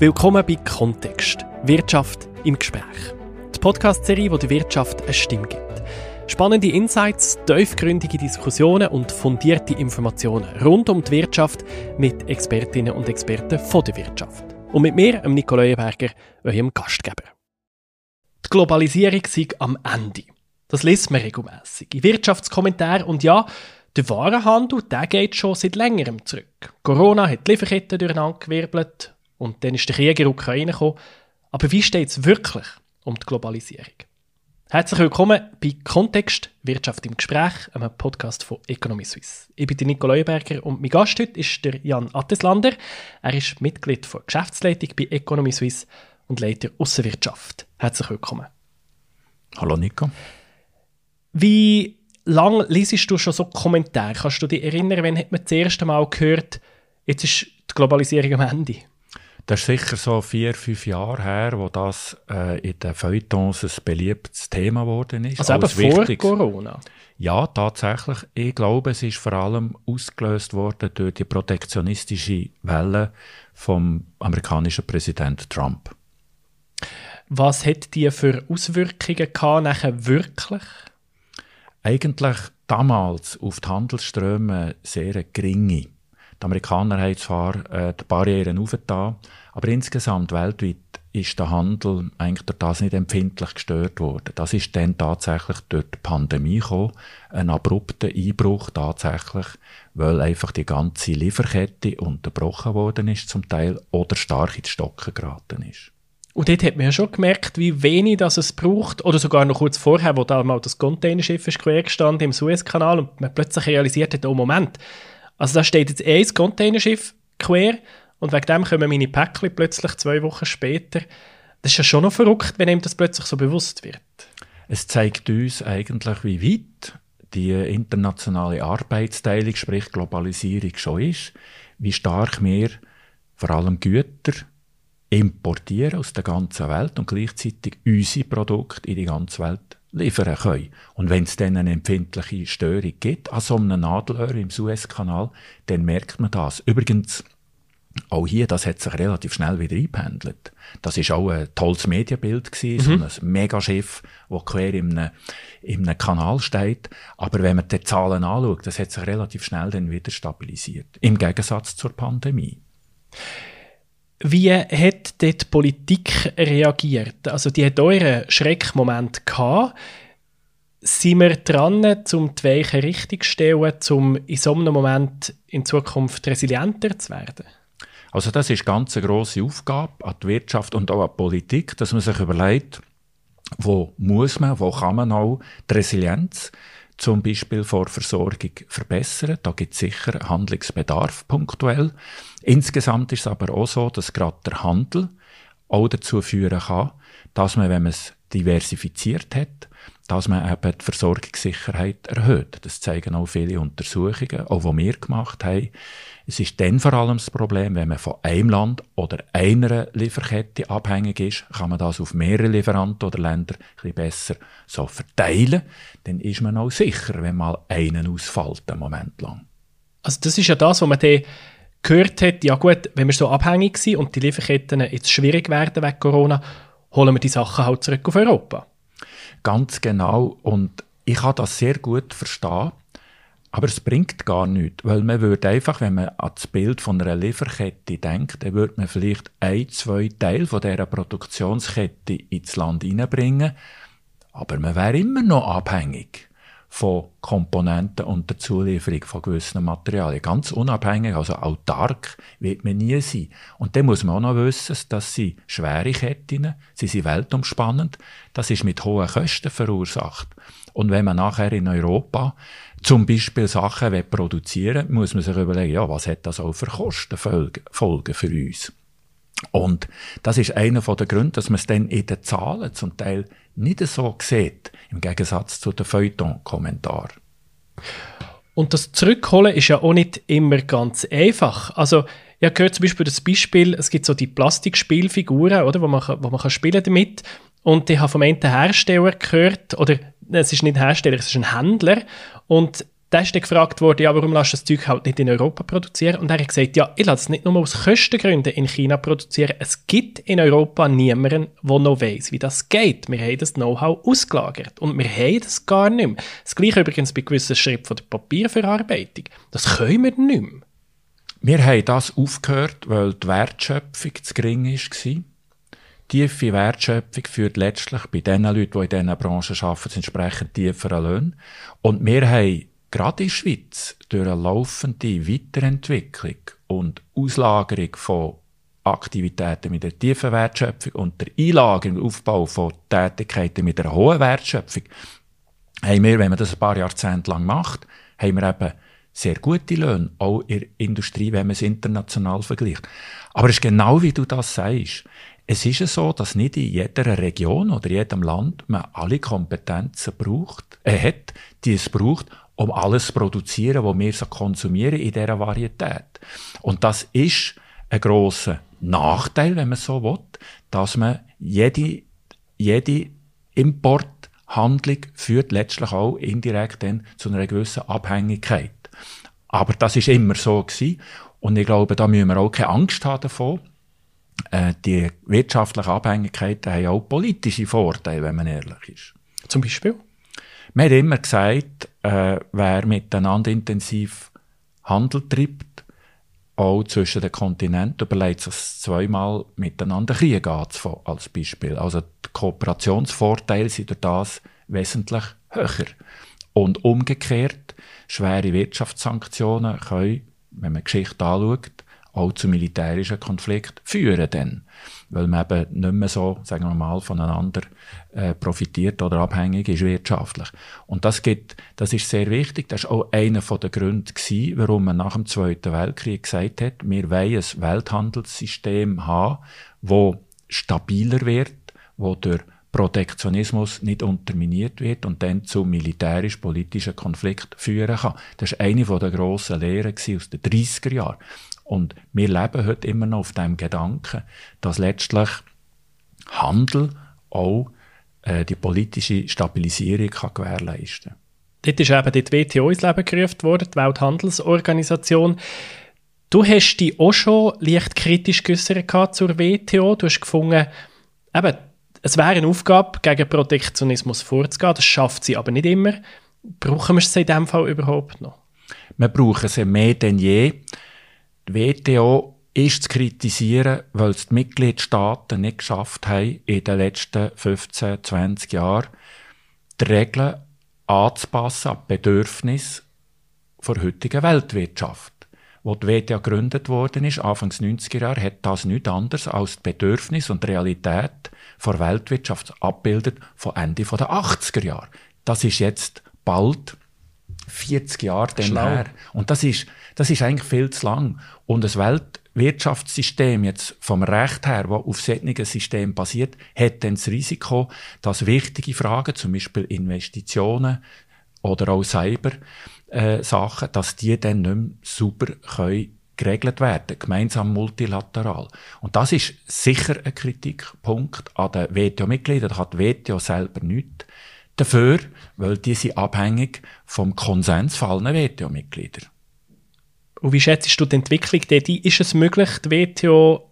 Willkommen bei Kontext. Wirtschaft im Gespräch. Die Podcast-Serie, wo der Wirtschaft eine Stimme gibt. Spannende Insights, tiefgründige Diskussionen und fundierte Informationen rund um die Wirtschaft mit Expertinnen und Experten von der Wirtschaft. Und mit mir, dem Nicolo Leuenberger, eurem Gastgeber. Die Globalisierung sei am Ende. Das liest man regelmäßig. In Wirtschaftskommentaren und ja, der Warenhandel, der geht schon seit längerem zurück. Corona hat die Lieferketten durcheinandergewirbelt und dann ist der Krieg in der Ukraine gekommen. Aber wie steht es wirklich um die Globalisierung? Herzlich willkommen bei Kontext Wirtschaft im Gespräch, einem Podcast von Economy Suisse. Ich bin Nico Leuenberger und mein Gast heute ist der Jan Atteslander. Er ist Mitglied der Geschäftsleitung bei Economy Suisse und Leiter Außenwirtschaft. Herzlich willkommen. Hallo Nico. Wie lange liest du schon so Kommentare? Kannst du dich erinnern, wenn hat man das erste Mal gehört, jetzt ist die Globalisierung am Ende? Das ist sicher so vier, fünf Jahre her, wo das äh, in den Feuilletons ein beliebtes Thema geworden ist. Also eben vor Wichtiges. Corona? Ja, tatsächlich. Ich glaube, es ist vor allem ausgelöst worden durch die protektionistische Welle vom amerikanischen Präsident Trump. Was hat die für Auswirkungen gehabt, nachher wirklich? Eigentlich damals auf die Handelsströme sehr geringe. Die Amerikaner haben zwar äh, die Barrieren aufgetan, aber insgesamt weltweit ist der Handel eigentlich durch das nicht empfindlich gestört worden. Das ist dann tatsächlich durch die Pandemie gekommen, ein abrupter Einbruch tatsächlich, weil einfach die ganze Lieferkette unterbrochen worden ist zum Teil oder stark ins Stocken geraten ist. Und dort hat man ja schon gemerkt, wie wenig das es braucht, oder sogar noch kurz vorher, wo da mal das Containerschiff ist quer gestanden im Suezkanal und man plötzlich realisiert hat, oh Moment, also da steht jetzt ein Containerschiff quer und wegen dem kommen meine Päckchen plötzlich zwei Wochen später. Das ist ja schon noch verrückt, wenn einem das plötzlich so bewusst wird. Es zeigt uns eigentlich, wie weit die internationale Arbeitsteilung, sprich Globalisierung schon ist, wie stark wir vor allem Güter importieren aus der ganzen Welt und gleichzeitig unsere Produkte in die ganze Welt liefern können. Und wenn es dann eine empfindliche Störung gibt an so einem Nadelöhr im Suezkanal, dann merkt man das. Übrigens, auch hier, das hat sich relativ schnell wieder eingependelt. Das ist auch ein tolles Medienbild gewesen, mhm. so ein Megaschiff, das quer in einem, in einem Kanal steht. Aber wenn man die Zahlen anschaut, das hat sich relativ schnell dann wieder stabilisiert. Im Gegensatz zur Pandemie. Wie hat dort die Politik reagiert? Also die hat euren Schreckmoment gehabt. Sind wir dran, um die Weichen richtig zu stellen, um in so einem Moment in Zukunft resilienter zu werden? Also das ist ganz eine grosse Aufgabe an die Wirtschaft und auch an die Politik, dass man sich überlegt, wo muss man, wo kann man auch die Resilienz zum Beispiel vor Versorgung verbessern. Da gibt es sicher Handlungsbedarf punktuell. Insgesamt ist es aber auch so, dass gerade der Handel auch dazu führen kann, dass man, wenn man es diversifiziert hat, dass man eben die Versorgungssicherheit erhöht. Das zeigen auch viele Untersuchungen, auch die wir gemacht haben. Es ist dann vor allem das Problem, wenn man von einem Land oder einer Lieferkette abhängig ist, kann man das auf mehrere Lieferanten oder Länder ein bisschen besser so verteilen. Dann ist man auch sicher, wenn mal einen ausfällt, einen Moment lang. Also das ist ja das, was man dann gehört hat, ja gut, wenn wir so abhängig sind und die Lieferketten jetzt schwierig werden wegen Corona, holen wir die Sachen halt zurück auf Europa. Ganz genau. Und ich kann das sehr gut verstehen. Aber es bringt gar nichts, weil man würde einfach, wenn man an das Bild von einer Lieferkette denkt, dann würde man vielleicht ein, zwei Teile von dieser Produktionskette ins Land hineinbringen, aber man wäre immer noch abhängig von Komponenten und der Zulieferung von gewissen Materialien. Ganz unabhängig, also autark wird man nie sein. Und dann muss man auch noch wissen, dass sie schwere Ketten, sie sind weltumspannend, das ist mit hohen Kosten verursacht. Und wenn man nachher in Europa zum Beispiel Sachen will produzieren muss man sich überlegen, ja, was hat das auch für Kostenfolgen für uns? Und das ist einer der Gründe, dass man es dann in den Zahlen zum Teil nicht so sieht, im Gegensatz zu den Feuilleton-Kommentaren. Und das Zurückholen ist ja auch nicht immer ganz einfach. Also, ich habe gehört zum Beispiel das Beispiel, es gibt so die Plastikspielfiguren, oder, wo man, wo man kann spielen damit. Und ich habe vom einen Hersteller gehört, oder es ist nicht ein Hersteller, es ist ein Händler. Und der ist dann gefragt worden, ja, warum lässt du das Zeug halt nicht in Europa produzieren? Und er hat gesagt, ja, ich lasse es nicht nur aus Kostengründen in China produzieren. Es gibt in Europa niemanden, der noch weiss, wie das geht. Wir haben das Know-how ausgelagert. Und wir haben das gar nicht mehr. Das gleiche übrigens bei gewissen Schritten von der Papierverarbeitung. Das können wir nicht mehr. Wir haben das aufgehört, weil die Wertschöpfung zu gering war. Tiefe Wertschöpfung führt letztlich bei den Leuten, die in diesen Branchen arbeiten, entsprechend tiefere Löhne. Und wir haben gerade in der Schweiz durch eine laufende Weiterentwicklung und Auslagerung von Aktivitäten mit der tiefen Wertschöpfung und der Einlagerung und Aufbau von Tätigkeiten mit einer hohen Wertschöpfung, haben wir, wenn man das ein paar Jahrzehnte lang macht, haben wir eben sehr gute Löhne, auch in der Industrie, wenn man es international vergleicht. Aber es ist genau wie du das sagst. Es ist ja so, dass nicht in jeder Region oder jedem Land man alle Kompetenzen braucht, äh, hat, die es braucht, um alles zu produzieren, was wir so konsumieren in dieser Varietät. Und das ist ein grosser Nachteil, wenn man so will, dass man jede, jede Importhandlung führt letztlich auch indirekt dann zu einer gewissen Abhängigkeit. Aber das ist immer so gewesen. Und ich glaube, da müssen wir auch keine Angst haben davon. Äh, die wirtschaftlichen Abhängigkeiten haben auch politische Vorteile, wenn man ehrlich ist. Zum Beispiel? Man hat immer gesagt, äh, wer miteinander intensiv Handel treibt, auch zwischen den Kontinenten, überlegt sich zweimal miteinander Krieg anzufangen, als Beispiel. Also die Kooperationsvorteile sind durch das wesentlich höher. Und umgekehrt, schwere Wirtschaftssanktionen können, wenn man die Geschichte anschaut, auch zu militärischen Konflikten führen dann. Weil man eben nicht mehr so, sagen wir mal, voneinander äh, profitiert oder abhängig ist wirtschaftlich. Und das geht, das ist sehr wichtig. Das ist auch einer der Gründe gewesen, warum man nach dem Zweiten Weltkrieg gesagt hat, wir wollen ein Welthandelssystem haben, wo stabiler wird, wo durch Protektionismus nicht unterminiert wird und dann zu militärisch-politischen Konflikten führen kann. Das war eine der grossen Lehren aus den 30er Jahren. Und wir leben heute immer noch auf dem Gedanken, dass letztlich Handel auch äh, die politische Stabilisierung kann gewährleisten kann. Dort ist eben die WTO ins Leben gerufen worden, die Welthandelsorganisation. Du hast dich auch schon leicht kritisch geäußert zur WTO. Du hast gefunden, eben, es wäre eine Aufgabe, gegen Protektionismus vorzugehen. Das schafft sie aber nicht immer. Brauchen wir es in diesem Fall überhaupt noch? Wir brauchen sie mehr denn je. Die WTO ist zu kritisieren, weil es die Mitgliedstaaten nicht geschafft haben, in den letzten 15, 20 Jahren die Regeln anzupassen an die Bedürfnisse der heutigen Weltwirtschaft. Wo die WTO gegründet worden ist, Anfangs 90er Jahre, hat das nichts anderes als die Bedürfnisse und die Realität der Weltwirtschaft abbildet von Ende der 80er Jahre. Das ist jetzt bald 40 Jahre her. Und das ist, das ist eigentlich viel zu lang. Und das Weltwirtschaftssystem jetzt vom Recht her, das auf solchen System basiert, hat dann das Risiko, dass wichtige Fragen, zum Beispiel Investitionen oder auch Cyber-Sachen, äh, dass die dann nicht mehr super können geregelt werden, gemeinsam multilateral. Und das ist sicher ein Kritikpunkt an den WTO-Mitgliedern. Da hat die WTO selber nichts dafür, weil die sind abhängig vom Konsens von allen WTO-Mitgliedern. Und wie schätzt du die Entwicklung dort Ist es möglich, die WTO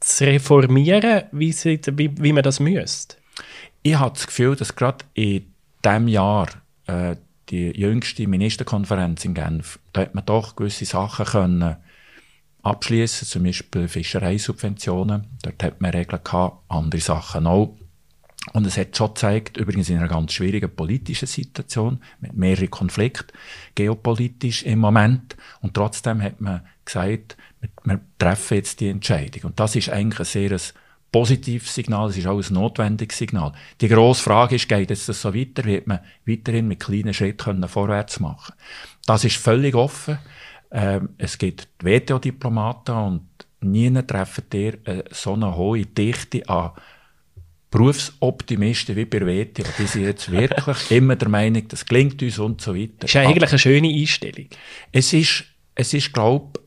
zu reformieren, wie, sie, wie, wie man das müsste? Ich habe das Gefühl, dass gerade in diesem Jahr äh, die jüngste Ministerkonferenz in Genf, da hat man doch gewisse Sachen können abschließen, zum Beispiel Fischereisubventionen. Dort hat man Regeln gehabt, andere Sachen auch. Und es hat schon gezeigt, übrigens in einer ganz schwierigen politischen Situation, mit mehreren Konflikten, geopolitisch im Moment. Und trotzdem hat man gesagt, wir treffen jetzt die Entscheidung. Und das ist eigentlich ein sehr positives Signal, es ist auch ein notwendiges Signal. Die grosse Frage ist, geht es so weiter? Wird man weiterhin mit kleinen Schritten vorwärts machen Das ist völlig offen. Ähm, es gibt WTO-Diplomaten und nie treffen ihr äh, so eine hohe Dichte an Berufsoptimisten wie bei WTO, die sind jetzt wirklich immer der Meinung, das klingt uns und so weiter. Das ist eigentlich eine schöne Einstellung. Es ist, es ist, glaube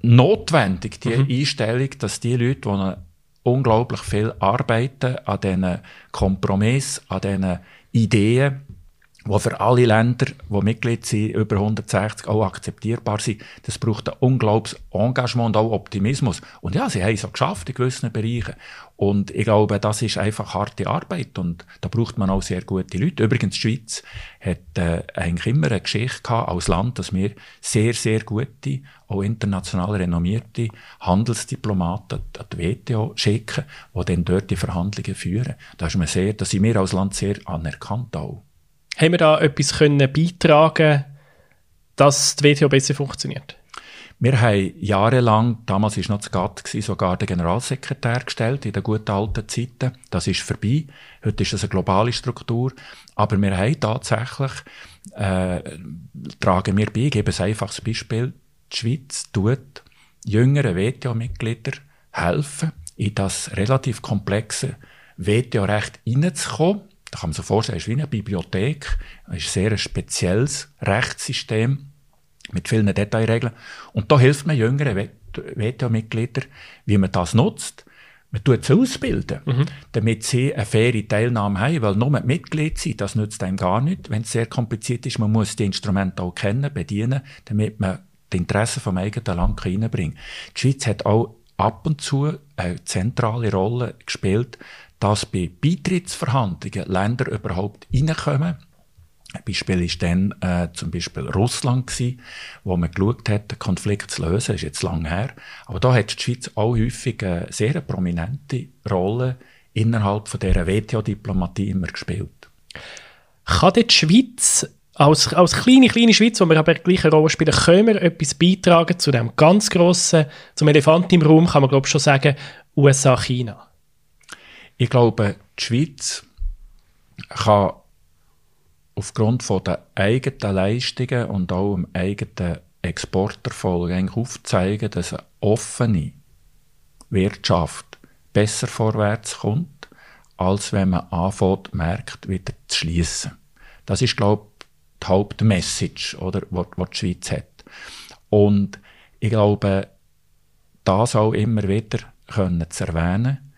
notwendig, die mhm. Einstellung, dass die Leute, die unglaublich viel arbeiten an diesen Kompromiss, an diesen Ideen, wo für alle Länder, die Mitglied sind, über 160 auch akzeptierbar sind. Das braucht ein unglaubliches Engagement und auch Optimismus. Und ja, sie haben es auch geschafft in gewissen Bereichen. Und ich glaube, das ist einfach harte Arbeit und da braucht man auch sehr gute Leute. Übrigens, die Schweiz hat äh, eigentlich immer eine Geschichte gehabt als Land, dass wir sehr, sehr gute, auch international renommierte Handelsdiplomaten an die WTO schicken, die dann dort die Verhandlungen führen. Da ist man sehr, da sind wir als Land sehr anerkannt auch. Haben wir da etwas können beitragen dass die WTO besser funktioniert? Wir haben jahrelang, damals war noch das GATT, sogar den Generalsekretär gestellt, in den guten alten Zeiten. Das ist vorbei. Heute ist das eine globale Struktur. Aber wir haben tatsächlich, äh, tragen wir bei, ich gebe ein einfaches Beispiel, die Schweiz tut jüngeren WTO-Mitgliedern helfen, in das relativ komplexe WTO-Recht hineinzukommen da kann man sich vorstellen, es ist wie eine Bibliothek, es ist ein sehr spezielles Rechtssystem mit vielen Detailregeln. Und da hilft man jüngeren WTO-Mitgliedern, wie man das nutzt. Man tut sie ausbilden, mhm. damit sie eine faire Teilnahme haben, weil nur Mitglied sein, das nützt einem gar nicht, wenn es sehr kompliziert ist. Man muss die Instrumente auch kennen, bedienen, damit man die Interessen vom eigenen Land reinbringen kann. Die Schweiz hat auch ab und zu eine zentrale Rolle gespielt, dass bei Beitrittsverhandlungen Länder überhaupt reinkommen. Ein Beispiel ist dann äh, zum Beispiel Russland gewesen, wo man geschaut hat, den Konflikt zu lösen, ist jetzt lang her. Aber da hat die Schweiz auch häufig eine sehr prominente Rolle innerhalb von dieser WTO-Diplomatie immer gespielt. Kann die Schweiz als, als kleine, kleine Schweiz, wo wir aber gleich eine Rolle spielen, können wir etwas beitragen zu dem ganz grossen, zum Elefant im Raum, kann man glaube ich schon sagen, USA-China? Ich glaube, die Schweiz kann aufgrund von der eigenen Leistungen und auch dem eigenen Exporterfolg eigentlich aufzeigen, dass eine offene Wirtschaft besser vorwärts kommt, als wenn man anfängt, Märkte wieder zu schließen. Das ist, glaube ich, die Hauptmessage, oder, die, die Schweiz hat. Und ich glaube, das auch immer wieder können zu erwähnen,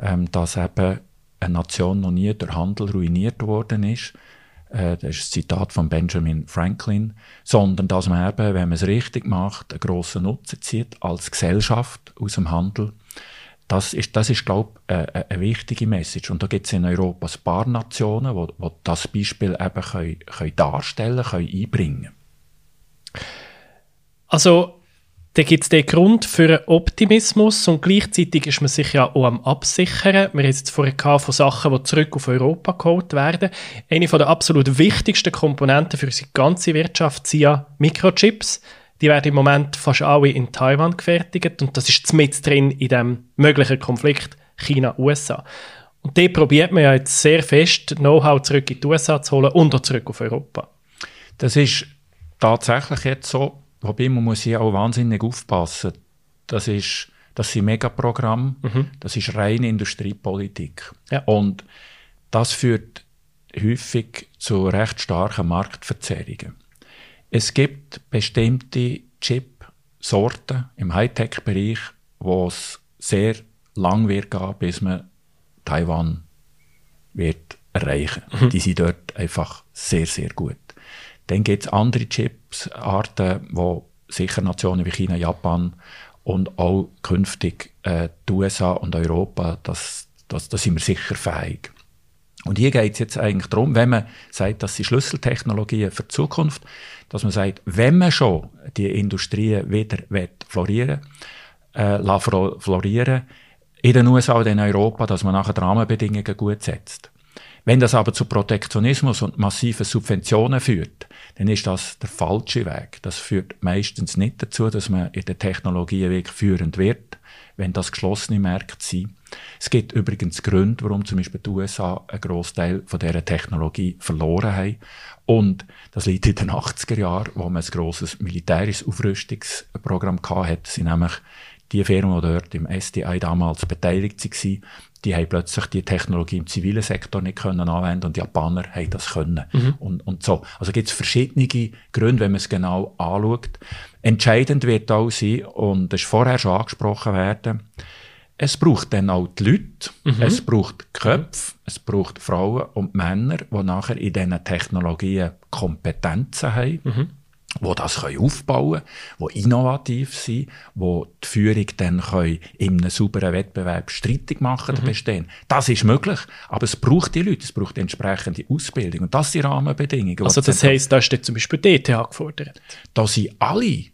ähm, dass eben eine Nation noch nie durch Handel ruiniert worden ist. Äh, das ist ein Zitat von Benjamin Franklin. Sondern dass man eben, wenn man es richtig macht, einen grossen Nutzen zieht als Gesellschaft aus dem Handel. Das ist, das ist glaube ich, eine, eine, wichtige Message. Und da gibt es in Europa ein paar Nationen, die, die das Beispiel eben können, können darstellen können, einbringen Also dann gibt es den Grund für einen Optimismus und gleichzeitig ist man sich ja auch am Absichern. Wir haben jetzt vorher von Sachen, die zurück auf Europa geholt werden. Eine der absolut wichtigsten Komponenten für unsere ganze Wirtschaft sind ja Mikrochips. Die werden im Moment fast alle in Taiwan gefertigt und das ist mit drin in dem möglichen Konflikt China-USA. Und da probiert man ja jetzt sehr fest, Know-how zurück in die USA zu holen und auch zurück auf Europa. Das ist tatsächlich jetzt so Wobei man muss hier auch wahnsinnig aufpassen. Das ist, das sind Megaprogramme, mhm. das ist reine Industriepolitik. Ja. Und das führt häufig zu recht starken Marktverzerrungen. Es gibt bestimmte Chip-Sorten im Hightech-Bereich, wo es sehr lang wird gehen, bis man Taiwan wird erreichen. Mhm. Die sind dort einfach sehr, sehr gut. Dann gibt es andere Chipsarten, wo sicher Nationen wie China, Japan und auch künftig äh, die USA und Europa, das, das, das sind wir sicher fähig. Und hier geht es jetzt eigentlich darum, wenn man sagt, das sind Schlüsseltechnologien für die Zukunft, dass man sagt, wenn man schon die Industrie wieder florieren äh, florieren in den USA und in Europa, dass man nachher die Rahmenbedingungen gut setzt. Wenn das aber zu Protektionismus und massiven Subventionen führt, dann ist das der falsche Weg. Das führt meistens nicht dazu, dass man in der Technologie führend wird, wenn das geschlossene Märkte sind. Es gibt übrigens Gründe, warum zum Beispiel die USA einen Großteil von dieser Technologie verloren haben. Und das liegt in den 80er Jahren, wo man ein grosses militärisches Aufrüstungsprogramm hatte, sind nämlich die Firmen, die dort im SDI damals beteiligt waren, die haben plötzlich die Technologie im zivilen Sektor nicht können anwenden und die Japaner haben das können. Mhm. Und, und so. Also gibt es verschiedene Gründe, wenn man es genau anschaut. Entscheidend wird auch sein, und das ist vorher schon angesprochen werden, es braucht dann auch die Leute, mhm. es braucht Köpfe, es braucht Frauen und Männer, die nachher in diesen Technologien Kompetenzen haben. Mhm die das können aufbauen können, die innovativ sind, die die Führung dann können in einem sauberen Wettbewerb streitig machen mhm. bestehen. Das ist möglich, aber es braucht die Leute, es braucht entsprechende Ausbildung und das sind Rahmenbedingungen. Also das heisst, da ist zum Beispiel die ETH gefordert? Da sind alle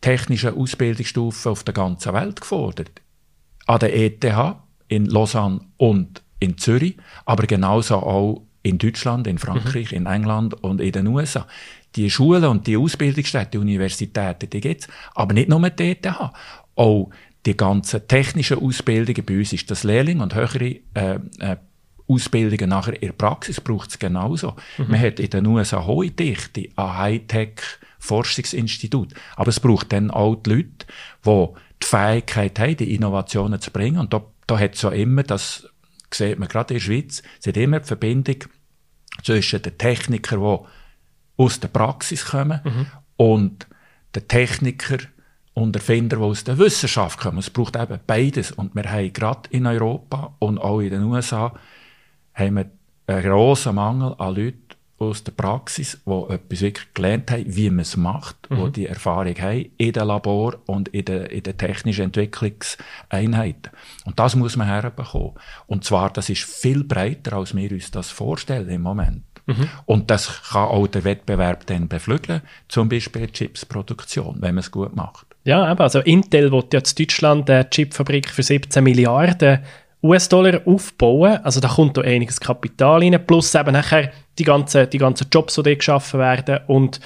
technischen Ausbildungsstufen auf der ganzen Welt gefordert. An der ETH, in Lausanne und in Zürich, aber genauso auch in Deutschland, in Frankreich, mhm. in England und in den USA die Schulen und die Ausbildungsstätten, die Universitäten, die gibt's, aber nicht nur die ETH. Auch die ganzen technischen Ausbildungen, bei uns ist das Lehrling und höhere äh, äh, Ausbildungen nachher in der Praxis braucht es genauso. Mhm. Man hat in den USA hohe Dichte an Hightech Forschungsinstitut. Aber es braucht dann auch die Leute, die die Fähigkeit haben, die Innovationen zu bringen. Und da, da hat es ja immer, das sieht man gerade in der Schweiz, es hat immer die Verbindung zwischen den Technikern, die aus der Praxis kommen mhm. und der Techniker und Erfinder, die aus der Wissenschaft kommen. Es braucht eben beides. Und wir haben gerade in Europa und auch in den USA haben wir einen grossen Mangel an Leuten aus der Praxis, die etwas wirklich gelernt haben, wie man es macht, mhm. die die Erfahrung haben in den Labor und in den, in den technischen Entwicklungseinheiten. Und das muss man herbekommen. Und zwar, das ist viel breiter, als wir uns das vorstellen im Moment. Mhm. Und das kann auch der Wettbewerb dann beflügeln, zum Beispiel die Chipsproduktion, wenn man es gut macht. Ja, eben, also Intel will ja in Deutschland eine Chipfabrik für 17 Milliarden US-Dollar aufbauen. Also da kommt da einiges Kapital rein, plus eben nachher die ganzen, die ganzen Jobs, die dort geschaffen werden und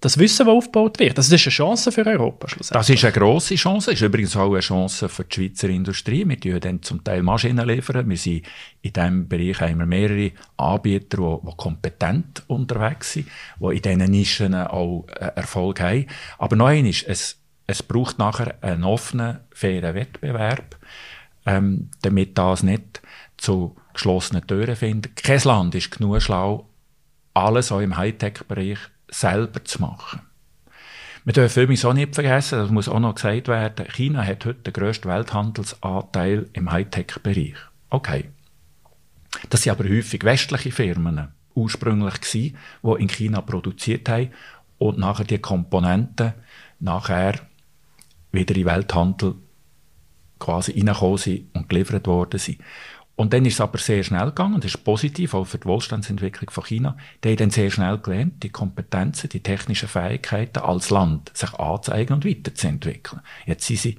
das Wissen, das aufgebaut wird. Das ist eine Chance für Europa Das ist eine grosse Chance. Ist übrigens auch eine Chance für die Schweizer Industrie. Wir liefern dann zum Teil Maschinen. liefern. Wir sind in diesem Bereich haben wir mehrere Anbieter, die, die kompetent unterwegs sind, die in diesen Nischen auch äh, Erfolg haben. Aber noch eines, es, es braucht nachher einen offenen, fairen Wettbewerb, ähm, damit das nicht zu geschlossenen Türen findet. Kein Land ist genug schlau, alles auch im Hightech-Bereich selber zu machen. Wir dürfen übrigens auch nicht vergessen, das muss auch noch gesagt werden, China hat heute den grössten Welthandelsanteil im Hightech-Bereich. Okay. Das sind aber häufig westliche Firmen ursprünglich gewesen, die in China produziert haben und nachher die Komponenten nachher wieder in den Welthandel quasi reingekommen sind und geliefert worden sind. Und dann ist es aber sehr schnell gegangen, das ist positiv, auch für die Wohlstandsentwicklung von China. Die haben dann sehr schnell gelernt, die Kompetenzen, die technischen Fähigkeiten als Land sich anzeigen und weiterzuentwickeln. Jetzt sind sie,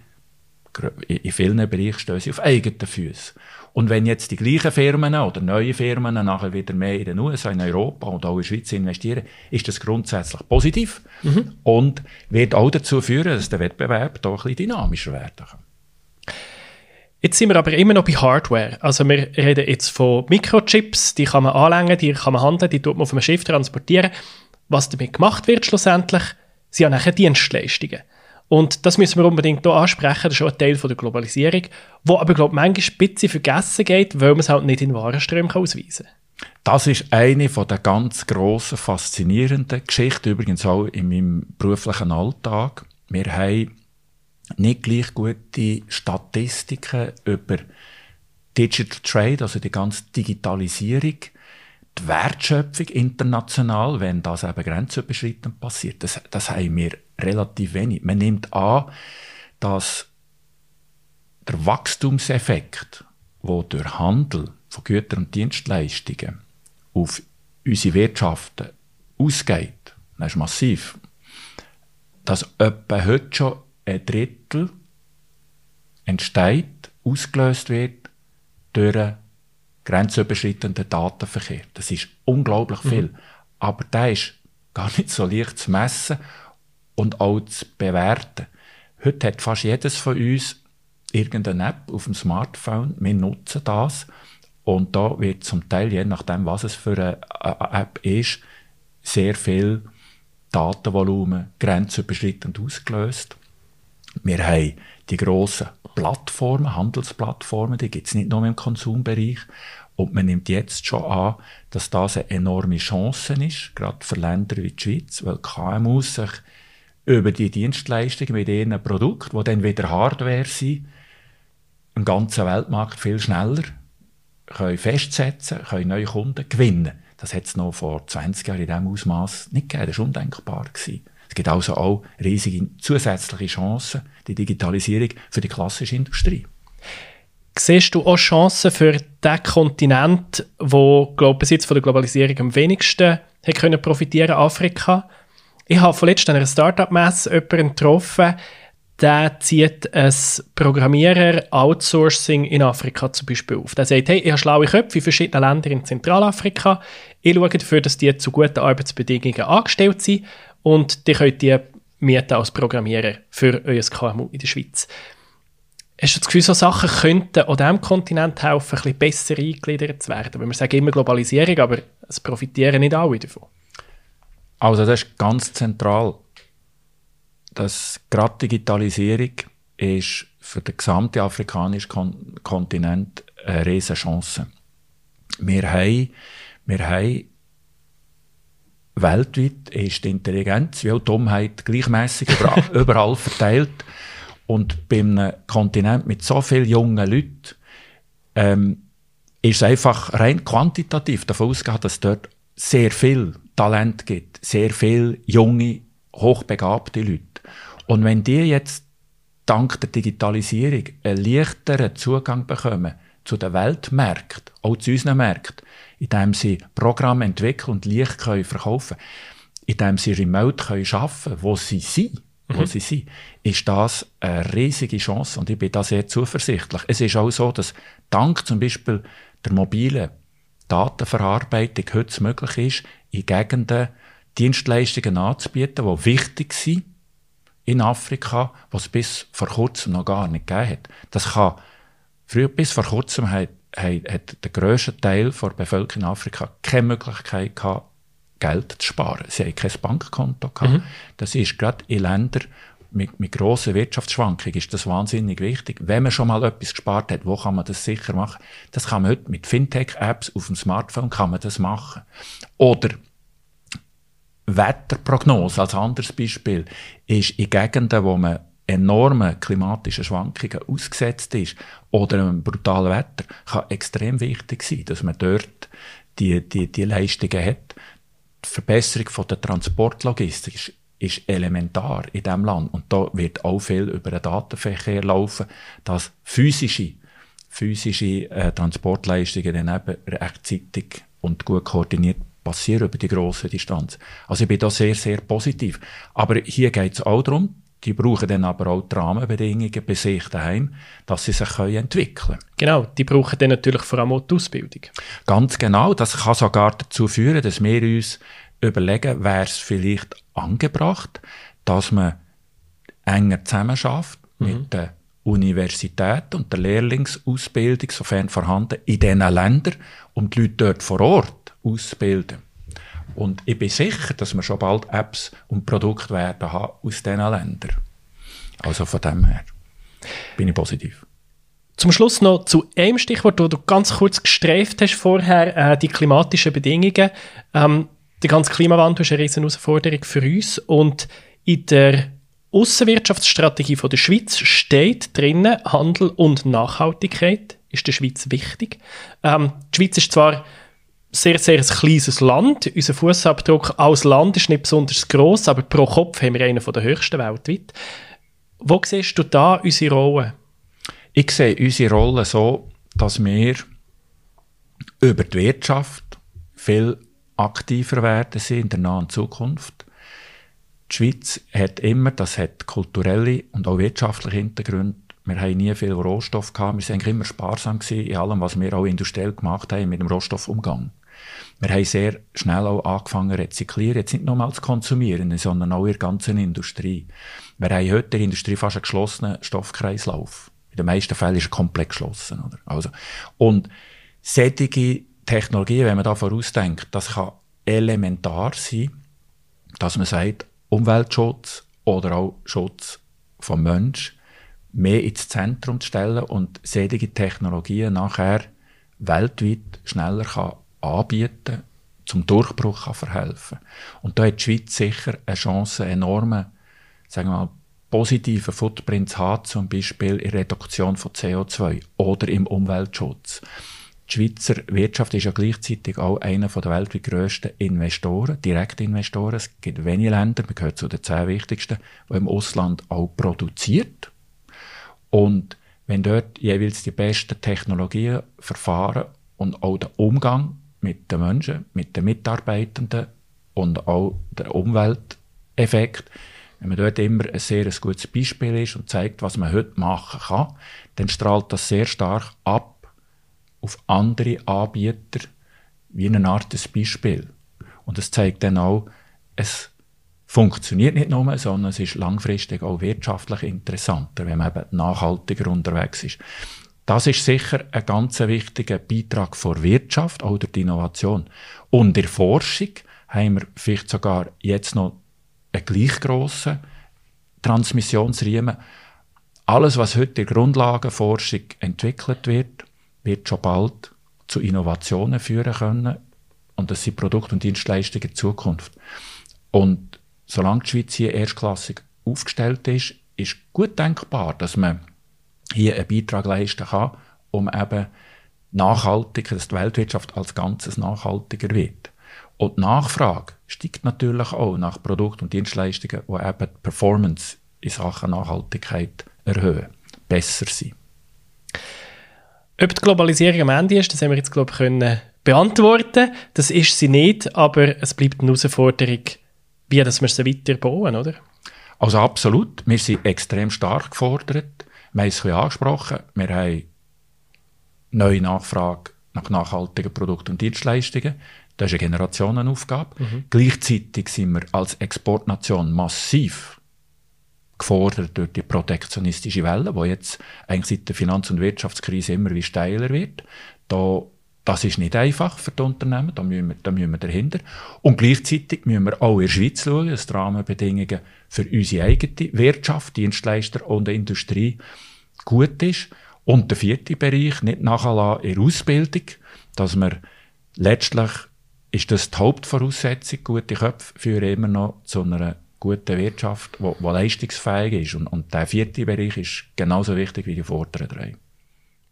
in vielen Bereichen stehen sie auf eigenen Füßen. Und wenn jetzt die gleichen Firmen oder neue Firmen nachher wieder mehr in den USA, in Europa und auch in der Schweiz investieren, ist das grundsätzlich positiv mhm. und wird auch dazu führen, dass der Wettbewerb doch ein bisschen dynamischer werden kann. Jetzt sind wir aber immer noch bei Hardware. Also wir reden jetzt von Mikrochips, die kann man anlängen, die kann man handeln, die tut man auf einem Schiff transportieren. Was damit gemacht wird schlussendlich, sind ja nachher Dienstleistungen. Und das müssen wir unbedingt hier ansprechen, das ist auch ein Teil von der Globalisierung, wo aber, glaube ich, manchmal ein bisschen vergessen geht, weil man es halt nicht in Warenströmen ausweisen kann. Das ist eine von der ganz grossen, faszinierenden Geschichten, übrigens auch in meinem beruflichen Alltag. Wir haben nicht gleich gute Statistiken über Digital Trade, also die ganze Digitalisierung, die Wertschöpfung international, wenn das eben grenzüberschreitend passiert. Das, das haben wir relativ wenig. Man nimmt an, dass der Wachstumseffekt, wo durch Handel von Gütern und Dienstleistungen auf unsere Wirtschaften ausgeht, das ist massiv, dass etwa heute schon ein Drittel entsteht, ausgelöst wird durch grenzüberschreitenden Datenverkehr. Das ist unglaublich viel. Mhm. Aber der ist gar nicht so leicht zu messen und auch zu bewerten. Heute hat fast jedes von uns irgendeine App auf dem Smartphone. Wir nutzen das. Und da wird zum Teil, je nachdem, was es für eine App ist, sehr viel Datenvolumen grenzüberschreitend ausgelöst. Wir haben die grossen Plattformen, Handelsplattformen, die gibt es nicht nur im Konsumbereich. Und man nimmt jetzt schon an, dass das eine enorme Chance ist, gerade für Länder wie die Schweiz, weil KMUs sich über die Dienstleistungen mit ihren Produkten, die dann wieder Hardware sind, im ganzen Weltmarkt viel schneller können festsetzen, können neue Kunden gewinnen. Das hat es noch vor 20 Jahren in diesem Ausmaß nicht gegeben. Das war undenkbar. Gewesen. Es gibt also auch riesige zusätzliche Chancen, die Digitalisierung für die klassische Industrie. Siehst du auch Chancen für den Kontinent, wo glaube bis jetzt von der Globalisierung am wenigsten hat können profitieren, Afrika? Ich habe vorletzt an einer Startup-Messe jemanden getroffen, der zieht ein Programmierer-Outsourcing in Afrika zum Beispiel auf. Der sagt, hey, ich habe schlaue Köpfe in verschiedenen Ländern in Zentralafrika. Ich schaue dafür, dass die zu guten Arbeitsbedingungen angestellt sind und die könnt die mieten als Programmierer für euer KMU in der Schweiz. Hast du das Gefühl, so Sachen könnten an diesem Kontinent helfen, ein bisschen besser eingegliedert zu werden? Weil wir sagen immer Globalisierung, aber es profitieren nicht alle davon. Also das ist ganz zentral dass gerade Digitalisierung ist für den gesamten afrikanischen Kon Kontinent eine riesige Chance. Wir haben, wir haben weltweit ist die Intelligenz wie auch die Dummheit gleichmäßig überall, verteilt. Und bei einem Kontinent mit so vielen jungen Leuten ähm, ist es einfach rein quantitativ davon ausgegangen, dass es dort sehr viel Talent gibt, sehr viele junge, hochbegabte Leute. Und wenn die jetzt dank der Digitalisierung einen leichteren Zugang bekommen zu den Weltmärkten, auch zu unseren Märkten, indem sie Programme entwickeln und leicht können verkaufen indem sie remote können arbeiten können, wo sie sind, wo mhm. sie sind, ist das eine riesige Chance und ich bin da sehr zuversichtlich. Es ist auch so, dass dank zum Beispiel der mobilen Datenverarbeitung heute möglich ist, in Gegenden Dienstleistungen anzubieten, die wichtig sind in Afrika, was es bis vor kurzem noch gar nicht gegeben hat. Das kann, früher bis vor kurzem hat, hat, der grösste Teil der Bevölkerung in Afrika keine Möglichkeit gehabt, Geld zu sparen. Sie haben kein Bankkonto gehabt. Mhm. Das ist gerade in Ländern mit, mit grossen Wirtschaftsschwankungen ist das wahnsinnig wichtig. Wenn man schon mal etwas gespart hat, wo kann man das sicher machen? Das kann man heute mit Fintech-Apps auf dem Smartphone kann man das machen. Oder Wetterprognose als anderes Beispiel ist in Gegenden, wo man enormen klimatischen Schwankungen ausgesetzt ist oder einem brutalen Wetter, kann extrem wichtig sein, dass man dort die, die, die Leistungen hat. Die Verbesserung von der Transportlogistik ist, ist elementar in diesem Land. Und da wird auch viel über den Datenverkehr laufen, dass physische, physische äh, Transportleistungen dann eben rechtzeitig und gut koordiniert passieren über die grosse Distanz. Also ich bin da sehr, sehr positiv. Aber hier geht es auch darum, die brauchen dann aber auch die Rahmenbedingungen bei sich daheim, dass sie sich können entwickeln können. Genau, die brauchen dann natürlich vor allem auch die Ausbildung. Ganz genau, das kann sogar dazu führen, dass wir uns überlegen, wäre es vielleicht angebracht, dass man enger zusammenarbeitet mhm. mit der Universität und der Lehrlingsausbildung, sofern vorhanden, in diesen Ländern, um die Leute dort vor Ort ausbilden. Und ich bin sicher, dass wir schon bald Apps und Produkte werden haben aus diesen Ländern. Also von dem her bin ich positiv. Zum Schluss noch zu einem Stichwort, das du ganz kurz gestreift hast vorher, äh, die klimatischen Bedingungen. Ähm, der ganze Klimawandel ist eine riesen Herausforderung für uns und in der Außenwirtschaftsstrategie der Schweiz steht drinnen, Handel und Nachhaltigkeit ist der Schweiz wichtig. Ähm, die Schweiz ist zwar sehr, sehr ein kleines Land. Unser Fußabdruck als Land ist nicht besonders groß, aber pro Kopf haben wir einen der höchsten weltweit. Wo siehst du da unsere Rolle? Ich sehe unsere Rolle so, dass wir über die Wirtschaft viel aktiver werden sind in der nahen Zukunft. Die Schweiz hat immer, das hat kulturelle und auch wirtschaftliche Hintergründe, wir haben nie viel Rohstoff gehabt. Wir eigentlich immer sparsam in allem, was wir auch industriell gemacht haben mit dem Rohstoffumgang. Wir haben sehr schnell auch angefangen zu rezyklieren, jetzt nicht nur zu konsumieren, sondern auch in der ganzen Industrie. Wir haben heute in der Industrie fast einen geschlossenen Stoffkreislauf. In den meisten Fällen ist er komplett geschlossen. Oder? Also, und sättige Technologien, wenn man da vorausdenkt, das kann elementar sein, dass man sagt, Umweltschutz oder auch Schutz vom Mensch mehr ins Zentrum zu stellen und solche Technologien nachher weltweit schneller kann anbieten zum Durchbruch kann verhelfen Und da hat die Schweiz sicher eine Chance, enorme, sagen wir mal, positiven Footprints haben, zum Beispiel in Reduktion von CO2 oder im Umweltschutz. Die Schweizer Wirtschaft ist ja gleichzeitig auch einer der weltweit grössten Investoren, Direktinvestoren. Es gibt wenige Länder, man gehört zu den zehn wichtigsten, die im Ausland auch produziert. Und wenn dort jeweils die besten Technologien, Verfahren und auch der Umgang mit den Menschen, mit den Mitarbeitenden und auch der Umwelteffekt, wenn man dort immer ein sehr gutes Beispiel ist und zeigt, was man heute machen kann, dann strahlt das sehr stark ab auf andere Anbieter wie eine Art des Beispiel. Und es zeigt dann auch, es funktioniert nicht nur, sondern es ist langfristig auch wirtschaftlich interessanter, wenn man eben nachhaltiger unterwegs ist. Das ist sicher ein ganz wichtiger Beitrag für Wirtschaft, durch die Innovation. Und in der Forschung haben wir vielleicht sogar jetzt noch einen gleich grossen Transmissionsriemen. Alles, was heute in der Grundlagenforschung entwickelt wird, wird schon bald zu Innovationen führen können. Und das sind Produkte und Dienstleistungen in Zukunft. Und solange die Schweiz hier erstklassig aufgestellt ist, ist gut denkbar, dass man hier einen Beitrag leisten kann, um eben nachhaltiger, dass die Weltwirtschaft als Ganzes nachhaltiger wird. Und die Nachfrage steigt natürlich auch nach Produkten und Dienstleistungen, die eben die Performance in Sachen Nachhaltigkeit erhöhen, besser sind. Ob die Globalisierung am Ende ist, das haben wir jetzt, glaube ich, können beantworten. Das ist sie nicht, aber es bleibt eine Herausforderung, wie dass wir sie weiter bauen, oder? Also absolut. Wir sind extrem stark gefordert. Wir haben es ein angesprochen. Wir haben neue Nachfrage nach nachhaltigen Produkten und Dienstleistungen. Das ist eine Generationenaufgabe. Mhm. Gleichzeitig sind wir als Exportnation massiv gefordert durch die protektionistische Welle, die jetzt eigentlich seit der Finanz- und Wirtschaftskrise immer wie steiler wird. Da das ist nicht einfach für die Unternehmen, da müssen, wir, da müssen wir dahinter. Und gleichzeitig müssen wir auch in der Schweiz schauen, dass die Rahmenbedingungen für unsere eigene Wirtschaft, Dienstleister und Industrie gut ist. Und der vierte Bereich, nicht nachher in der Ausbildung, dass wir letztlich ist das die Hauptvoraussetzung, gute Köpfe führen immer noch zu einer guten Wirtschaft, die leistungsfähig ist. Und, und der vierte Bereich ist genauso wichtig wie die vorderen drei.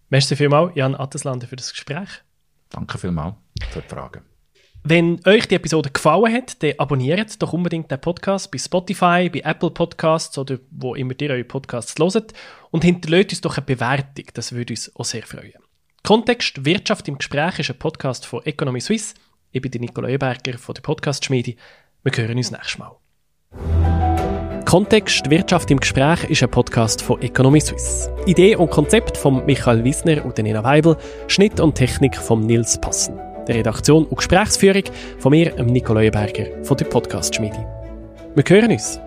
Merci vielmals, Jan Atteslander, für das Gespräch. Danke vielmals für die Fragen. Wenn euch die Episode gefallen hat, dann abonniert doch unbedingt den Podcast bei Spotify, bei Apple Podcasts oder wo immer ihr eure Podcasts hört und hinterlässt uns doch eine Bewertung, das würde uns auch sehr freuen. Kontext Wirtschaft im Gespräch ist ein Podcast von Economy Suisse. Ich bin Nicola Eberger von der Podcast-Schmiede. Wir hören uns nächstes Mal. Kontext Wirtschaft im Gespräch ist ein Podcast von Economy Suisse. Idee und Konzept von Michael Wiesner und Nina Weibel, Schnitt und Technik von Nils Passen. Der Redaktion und Gesprächsführung von mir, Nico Leuenberger von der Podcast-Schmiede. Wir hören uns.